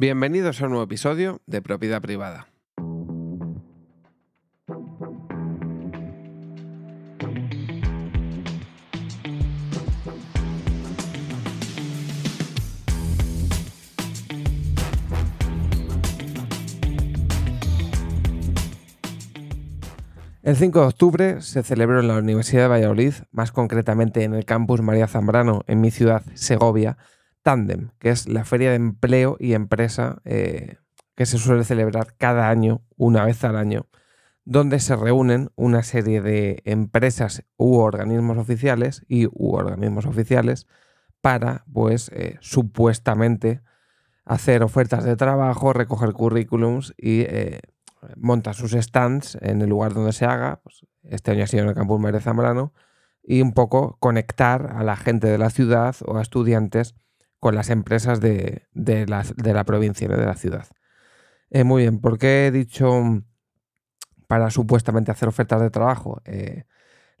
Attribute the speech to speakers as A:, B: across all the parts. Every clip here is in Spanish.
A: Bienvenidos a un nuevo episodio de Propiedad Privada. El 5 de octubre se celebró en la Universidad de Valladolid, más concretamente en el campus María Zambrano, en mi ciudad, Segovia, Tandem, que es la feria de empleo y empresa eh, que se suele celebrar cada año, una vez al año, donde se reúnen una serie de empresas u organismos oficiales y u organismos oficiales para, pues, eh, supuestamente hacer ofertas de trabajo, recoger currículums y eh, monta sus stands en el lugar donde se haga, pues, este año ha sido en el campus María Zambrano, y un poco conectar a la gente de la ciudad o a estudiantes con las empresas de, la, provincia, de la ciudad. Eh, muy bien, ¿por qué he dicho para supuestamente hacer ofertas de trabajo? Eh,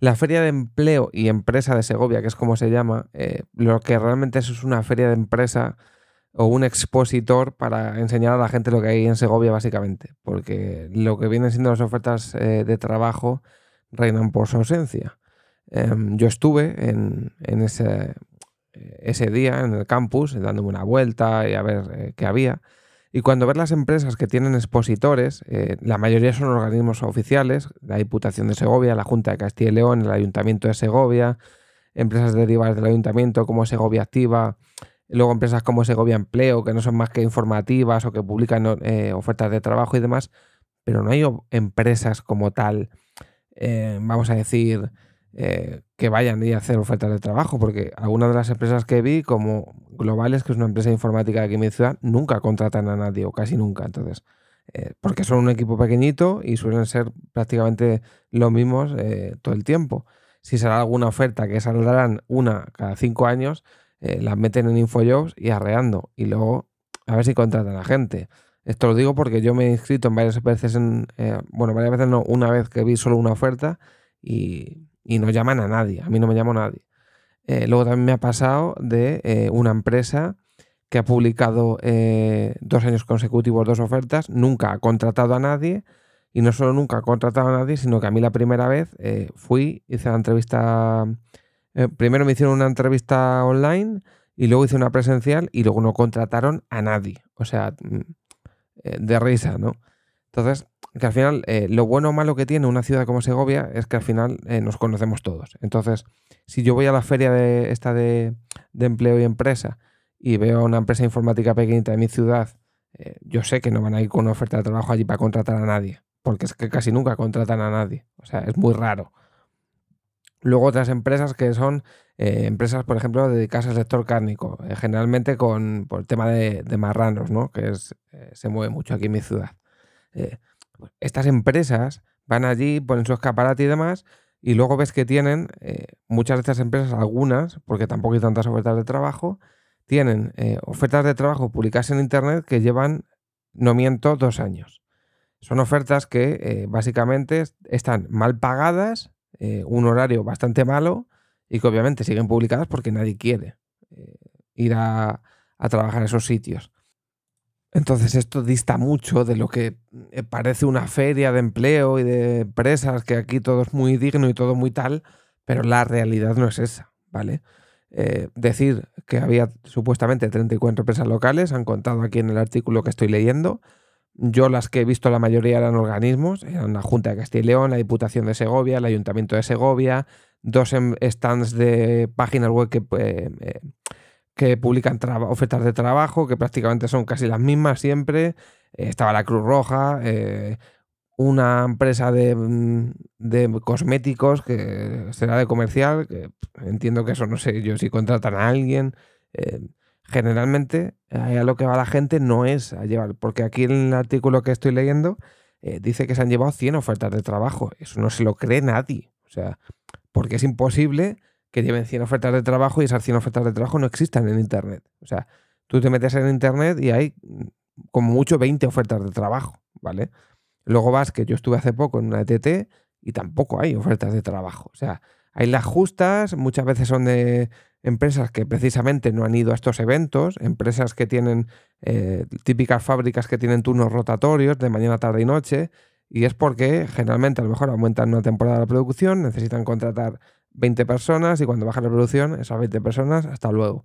A: la Feria de Empleo y Empresa de Segovia, que es como se llama, eh, lo que realmente es, es una feria de empresa o un expositor para enseñar a la gente lo que hay en Segovia, básicamente, porque lo que vienen siendo las ofertas eh, de trabajo reinan por su ausencia. Em, yo estuve en, ese, ese, día en el campus, dándome una vuelta y a ver eh, qué había. Y cuando ves las empresas que tienen expositores, eh, la mayoría son organismos oficiales, la Diputación de Segovia, la Junta de Castilla y León, el Ayuntamiento de Segovia, empresas derivadas del Ayuntamiento como Segovia Activa, Luego empresas como Segovia Empleo, que no son más que informativas o que publican eh, ofertas de trabajo y demás, pero no hay empresas como tal, eh, vamos a decir, eh, que vayan a hacer ofertas de trabajo, porque algunas de las empresas que vi, como Globales, que es una empresa informática de aquí en mi ciudad, nunca contratan a nadie o casi nunca. Entonces, porque son un equipo pequeñito y suelen ser prácticamente los mismos todo el tiempo. Si será alguna oferta que saldrán una cada cinco años, eh, las meten en Infojobs y arreando. Y luego a ver si contratan a gente. Esto lo digo porque yo me he inscrito en varias veces, en, eh, bueno, varias veces no, una vez que vi solo una oferta y, no llaman a nadie, a mí no me llamó nadie. Eh, luego también me ha pasado de una empresa que ha publicado dos años consecutivos dos ofertas, nunca ha contratado a nadie y no solo nunca ha contratado a nadie, sino que a mí la primera vez fui, hice la entrevista eh, primero me hicieron una entrevista online y luego hice una presencial y luego no contrataron a nadie. O sea, mm, eh, de risa, ¿no? Entonces, que al final, eh, lo bueno o malo que tiene una ciudad como Segovia es que al final nos conocemos todos. Entonces, si yo voy a la feria de esta de, empleo y empresa y veo una empresa informática pequeñita de mi ciudad, yo sé que no van a ir con una oferta de trabajo allí para contratar a nadie. Porque es que casi nunca contratan a nadie. O sea, es muy raro. Luego otras empresas que son eh, empresas, por ejemplo, dedicadas al sector cárnico, eh, generalmente con por el tema de, marranos, ¿no? que eh, se mueve mucho aquí en mi ciudad. Estas empresas van allí, ponen su escaparate y demás, y luego ves que tienen, muchas de estas empresas, algunas, porque tampoco hay tantas ofertas de trabajo, tienen ofertas de trabajo publicadas en Internet que llevan, no miento, dos años. Son ofertas que básicamente están mal pagadas eh, un horario bastante malo y que obviamente siguen publicadas porque nadie quiere eh, ir a, trabajar en esos sitios. Entonces esto dista mucho de lo que eh, parece una feria de empleo y de empresas, que aquí todo es muy digno y todo muy tal, pero la realidad no es esa, ¿vale? decir que había supuestamente 34 empresas locales, han contado aquí en el artículo que estoy leyendo, yo las que he visto la mayoría eran organismos, eran la Junta de Castilla y León, la Diputación de Segovia, el Ayuntamiento de Segovia, dos em, stands de páginas web que, eh, eh, que publican ofertas de trabajo, que prácticamente son casi las mismas siempre. Eh, estaba la Cruz Roja, una empresa de, mm, de, cosméticos que será de comercial, entiendo que eso no sé yo si contratan a alguien generalmente a lo que va la gente no es a llevar, porque aquí en el artículo que estoy leyendo eh, dice que se han llevado 100 ofertas de trabajo. Eso no se lo cree nadie. O sea, porque es imposible que lleven 100 ofertas de trabajo y esas 100 ofertas de trabajo no existan en Internet. O sea, tú te metes en Internet y hay como mucho 20 ofertas de trabajo, ¿vale? Luego vas, que yo estuve hace poco en una ETT y tampoco hay ofertas de trabajo. O sea, Hay las justas, muchas veces son de empresas que precisamente no han ido a estos eventos, empresas que tienen eh, típicas fábricas que tienen turnos rotatorios de mañana, tarde y noche, y es porque generalmente a lo mejor aumentan una temporada la producción, necesitan contratar 20 personas y cuando baja la producción, esas 20 personas, hasta luego.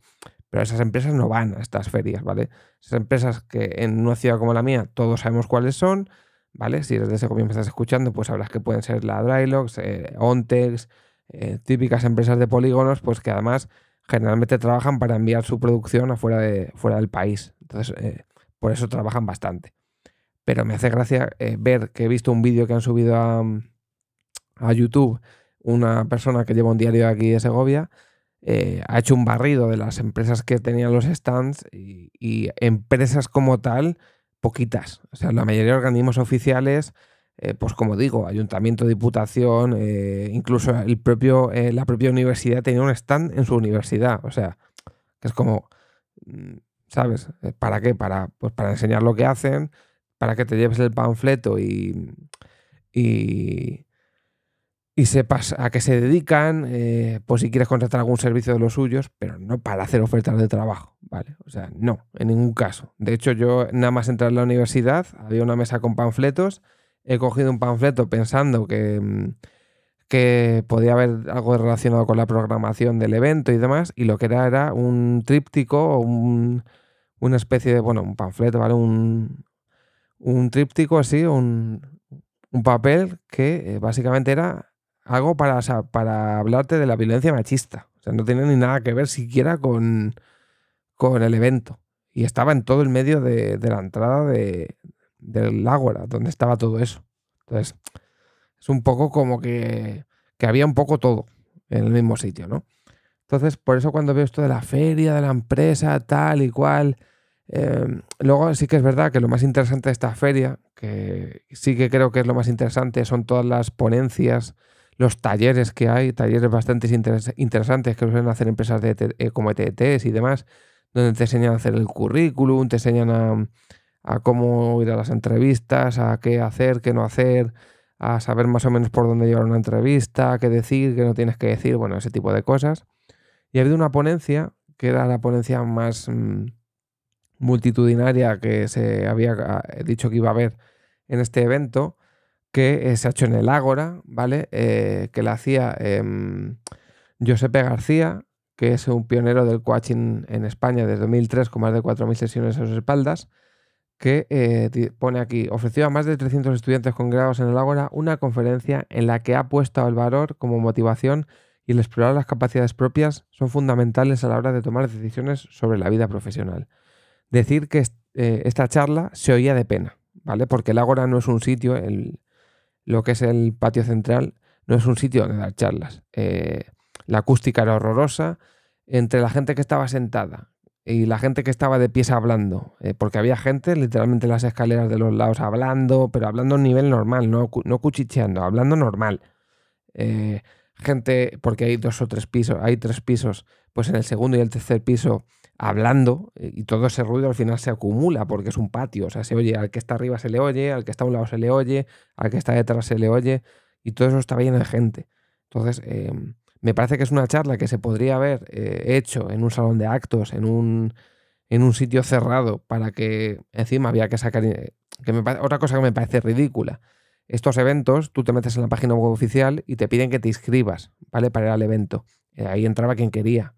A: Pero esas empresas no van a estas ferias, ¿vale? Esas empresas que en una ciudad como la mía todos sabemos cuáles son, ¿vale? Si desde ese comienzo estás escuchando, pues sabrás que pueden ser la Drylox, eh, Ontex, eh, típicas empresas de polígonos, pues que además generalmente trabajan para enviar su producción afuera de, fuera del país. Entonces, eh, por eso trabajan bastante. Pero me hace gracia ver que he visto un vídeo que han subido a, a YouTube una persona que lleva un diario aquí de Segovia, ha hecho un barrido de las empresas que tenían los stands y, empresas como tal, poquitas. O sea, la mayoría de organismos oficiales eh, pues como digo, ayuntamiento, diputación, eh, incluso el propio, eh, la propia universidad tenía un stand en su universidad. O sea, que es como, mm, ¿sabes? ¿Para qué? Para, pues para enseñar lo que hacen, para que te lleves el panfleto y, y sepas a qué se dedican, pues si quieres contratar algún servicio de los suyos, pero no para hacer ofertas de trabajo, ¿vale? O sea, no, en ningún caso. De hecho, yo nada más entrar en la universidad, había una mesa con panfletos he cogido un panfleto pensando que, mm, que podía haber algo relacionado con la programación del evento y demás, y lo que era era un tríptico o un, una especie de, bueno, un panfleto, ¿vale? Un, un tríptico así, un, un papel que eh, básicamente era algo para, para hablarte de la violencia machista. O sea, no tenía ni nada que ver siquiera con, con el evento. Y estaba en todo el medio de, de la entrada de, del Ágora, donde estaba todo eso. Entonces, es un poco como que, que había un poco todo en el mismo sitio, ¿no? Entonces, por eso cuando veo esto de la feria, de la empresa, tal y cual, em, luego sí que es verdad que lo más interesante de esta feria, que sí que creo que es lo más interesante, son todas las ponencias, los talleres que hay, talleres bastante interesantes que suelen hacer empresas de, eh, como ETTs y demás, donde te enseñan a hacer el currículum, te enseñan a, a cómo ir a las entrevistas, a qué hacer, qué no hacer, a saber más o menos por dónde llevar una entrevista, qué decir, qué no tienes que decir, bueno, ese tipo de cosas. Y ha habido una ponencia, que era la ponencia más mm, multitudinaria que se había ah, dicho que iba a haber en este evento, que eh, se ha hecho en el Ágora, ¿vale? Eh, que la hacía eh, Josepe García, que es un pionero del coaching en España desde 2003 con más de 4.000 sesiones a sus espaldas que eh, pone aquí, ofreció a más de 300 estudiantes con grados en el Ágora una conferencia en la que ha puesto el valor como motivación y el explorar las capacidades propias son fundamentales a la hora de tomar decisiones sobre la vida profesional. Decir que eh, esta charla se oía de pena, ¿vale? Porque el Ágora no es un sitio, el, lo que es el patio central, no es un sitio donde dar charlas. Eh, la acústica era horrorosa, entre la gente que estaba sentada y la gente que estaba de pies hablando, eh, porque había gente literalmente en las escaleras de los lados hablando, pero hablando a nivel normal, no, no cuchicheando, hablando normal. Eh, gente, porque hay dos o tres pisos, hay tres pisos, pues en el segundo y el tercer piso hablando eh, y todo ese ruido al final se acumula porque es un patio, o sea, se oye, al que está arriba se le oye, al que está a un lado se le oye, al que está detrás se le oye y todo eso estaba lleno de gente. Entonces, em, me parece que es una charla que se podría haber eh, hecho en un salón de actos, en un, en un sitio cerrado, para que encima había que sacar... Eh, otra cosa que me parece ridícula. Estos eventos, tú te metes en la página web oficial y te piden que te inscribas, ¿vale? Para ir al evento. Ahí entraba quien quería.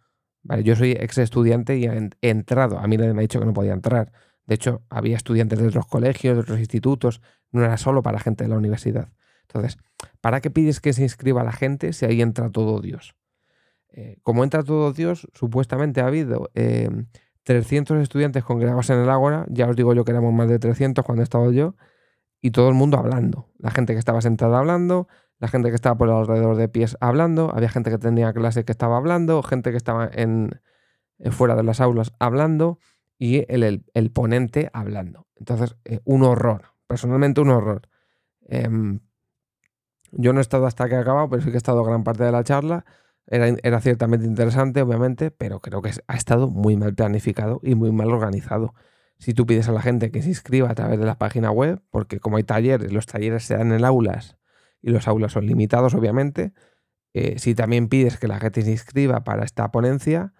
A: Yo soy ex estudiante y he entrado. A mí nadie me ha dicho que no podía entrar. De hecho, había estudiantes de otros colegios, de otros institutos. No era solo para gente de la universidad. Entonces, ¿para qué pides que se inscriba la gente si ahí entra todo Dios? Eh, como entra todo Dios, supuestamente ha habido 300 eh, estudiantes congregados en el Ágora, ya os digo yo que éramos más de 300 cuando estaba yo, y todo el mundo hablando. La gente que estaba sentada hablando, la gente que estaba por alrededor de pies hablando, había gente que tenía clase que estaba hablando, gente que estaba en, eh, fuera de las aulas hablando y el, ponente hablando. Entonces, un horror, personalmente un horror. Em, yo no he estado hasta que ha acabado, pero sí que he estado gran parte de la charla. Era, era ciertamente interesante, obviamente, pero creo que ha estado muy mal planificado y muy mal organizado. Si tú pides a la gente que se inscriba a través de la página web, porque como hay talleres, los talleres se dan en aulas y los aulas son limitados, obviamente, Eh, si también pides que la gente se inscriba para esta ponencia,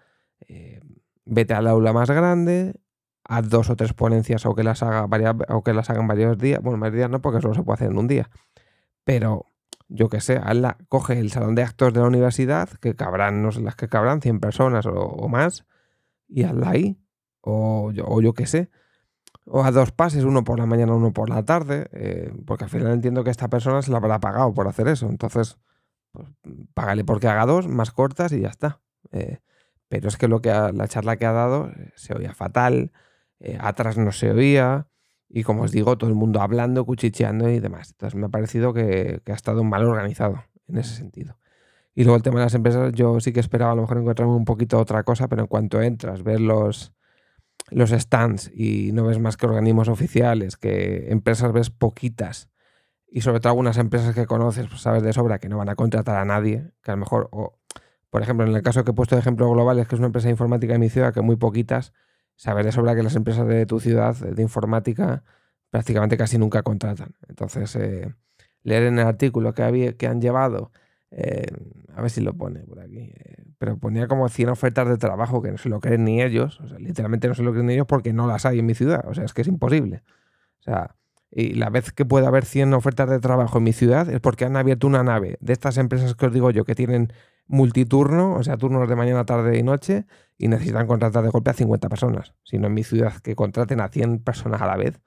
A: eh, vete al aula más grande, haz dos o tres ponencias o que las haga o que las hagan varios días. Bueno, varios días no, porque solo se puede hacer en un día. Pero yo qué sé, coge el salón de actos de la universidad, que cabrán, no sé las que cabrán, 100 personas o, más, y hazla ahí. O yo, o yo qué sé o a dos pases, uno por la mañana, uno por la tarde, eh, porque al final entiendo que esta persona se la habrá pagado por hacer eso. Entonces, pues, págale porque haga dos, más cortas y ya está. Eh, pero es que lo que la charla que ha dado eh, se oía fatal, atrás no se oía, y como os digo, todo el mundo hablando, cuchicheando y demás. Entonces me ha parecido que, que ha estado mal organizado en ese sentido. Y luego el tema de las empresas, yo sí que esperaba a lo mejor encontrarme un poquito otra cosa, pero en cuanto entras, ver los, los stands y no ves más que organismos oficiales, que empresas ves poquitas y sobre todo algunas empresas que conoces, pues sabes de sobra que no van a contratar a nadie, que a lo mejor, o, por ejemplo, en el caso que he puesto de ejemplo global, es que es una empresa de informática en mi ciudad, que muy poquitas, sabes de sobra que las empresas de tu ciudad de informática prácticamente casi nunca contratan. Entonces, eh, leer en el artículo que, había, que han llevado eh, a ver si lo pone por aquí. Eh, pero ponía como 100 ofertas de trabajo que no se lo creen ni ellos. O sea, literalmente no se lo creen ni ellos porque no las hay en mi ciudad. O sea, es que es imposible. O sea, y la vez que puede haber 100 ofertas de trabajo en mi ciudad es porque han abierto una nave de estas empresas que os digo yo que tienen multiturno, o sea, turnos de mañana, tarde y noche, y necesitan contratar de golpe a 50 personas. Si no en mi ciudad que contraten a 100 personas a la vez,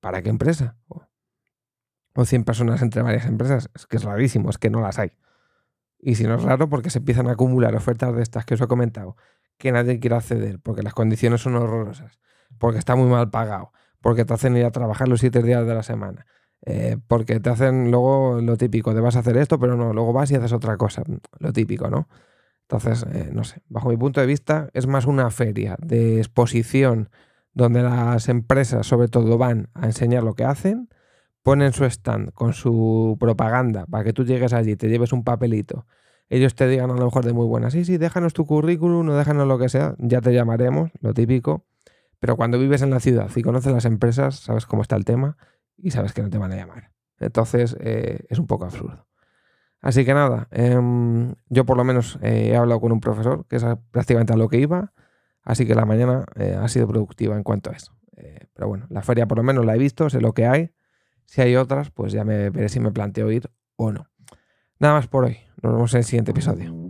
A: ¿para qué empresa? O 100 personas entre varias empresas. Es que es rarísimo, es que no las hay. Y si no es raro, porque se empiezan a acumular ofertas de estas que os he comentado, que nadie quiere acceder, porque las condiciones son horrorosas, porque está muy mal pagado, porque te hacen ir a trabajar los siete días de la semana, eh, porque te hacen luego lo típico, de vas a hacer esto, pero no, luego vas y haces otra cosa, lo típico, ¿no? Entonces, eh, no sé, bajo mi punto de vista es más una feria de exposición donde las empresas sobre todo van a enseñar lo que hacen ponen su stand con su propaganda para que tú llegues allí, te lleves un papelito, ellos te digan a lo mejor de muy buena, sí, sí, déjanos tu currículum o déjanos lo que sea, ya te llamaremos, lo típico. Pero cuando vives en la ciudad y conoces las empresas, sabes cómo está el tema y sabes que no te van a llamar. Entonces eh, es un poco absurdo. Así que nada, em, yo por lo menos eh, he hablado con un profesor que es prácticamente a lo que iba, así que la mañana eh, ha sido productiva en cuanto a eso. pero bueno, la feria por lo menos la he visto, sé lo que hay si hay otras, pues ya me veré si me planteo ir o no. Nada más por hoy. Nos vemos en el siguiente episodio.